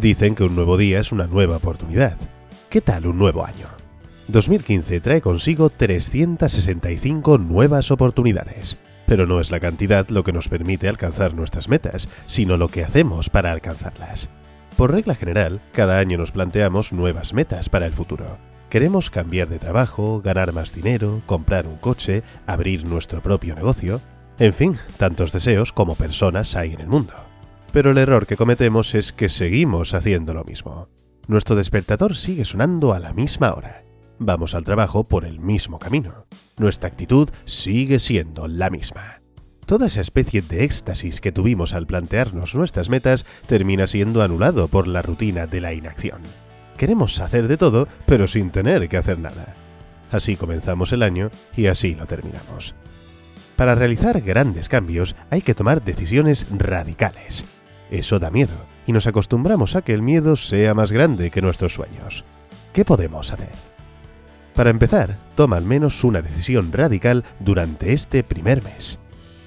Dicen que un nuevo día es una nueva oportunidad. ¿Qué tal un nuevo año? 2015 trae consigo 365 nuevas oportunidades. Pero no es la cantidad lo que nos permite alcanzar nuestras metas, sino lo que hacemos para alcanzarlas. Por regla general, cada año nos planteamos nuevas metas para el futuro. Queremos cambiar de trabajo, ganar más dinero, comprar un coche, abrir nuestro propio negocio. En fin, tantos deseos como personas hay en el mundo. Pero el error que cometemos es que seguimos haciendo lo mismo. Nuestro despertador sigue sonando a la misma hora. Vamos al trabajo por el mismo camino. Nuestra actitud sigue siendo la misma. Toda esa especie de éxtasis que tuvimos al plantearnos nuestras metas termina siendo anulado por la rutina de la inacción. Queremos hacer de todo, pero sin tener que hacer nada. Así comenzamos el año y así lo terminamos. Para realizar grandes cambios hay que tomar decisiones radicales. Eso da miedo, y nos acostumbramos a que el miedo sea más grande que nuestros sueños. ¿Qué podemos hacer? Para empezar, toma al menos una decisión radical durante este primer mes.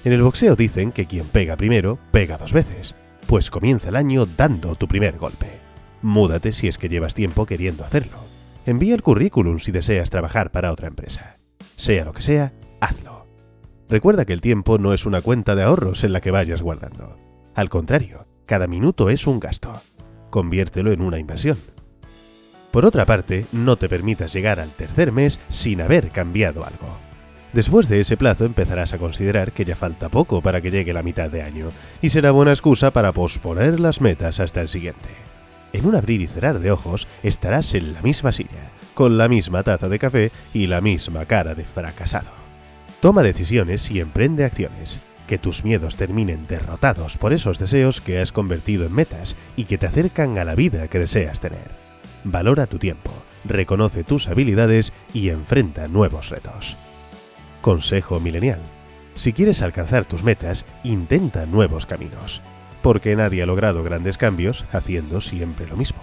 En el boxeo dicen que quien pega primero, pega dos veces, pues comienza el año dando tu primer golpe. Múdate si es que llevas tiempo queriendo hacerlo. Envía el currículum si deseas trabajar para otra empresa. Sea lo que sea, hazlo. Recuerda que el tiempo no es una cuenta de ahorros en la que vayas guardando. Al contrario, cada minuto es un gasto. Conviértelo en una inversión. Por otra parte, no te permitas llegar al tercer mes sin haber cambiado algo. Después de ese plazo empezarás a considerar que ya falta poco para que llegue la mitad de año, y será buena excusa para posponer las metas hasta el siguiente. En un abrir y cerrar de ojos estarás en la misma silla, con la misma taza de café y la misma cara de fracasado. Toma decisiones y emprende acciones, que tus miedos terminen derrotados por esos deseos que has convertido en metas y que te acercan a la vida que deseas tener. Valora tu tiempo, reconoce tus habilidades y enfrenta nuevos retos. Consejo milenial. Si quieres alcanzar tus metas, intenta nuevos caminos, porque nadie ha logrado grandes cambios haciendo siempre lo mismo.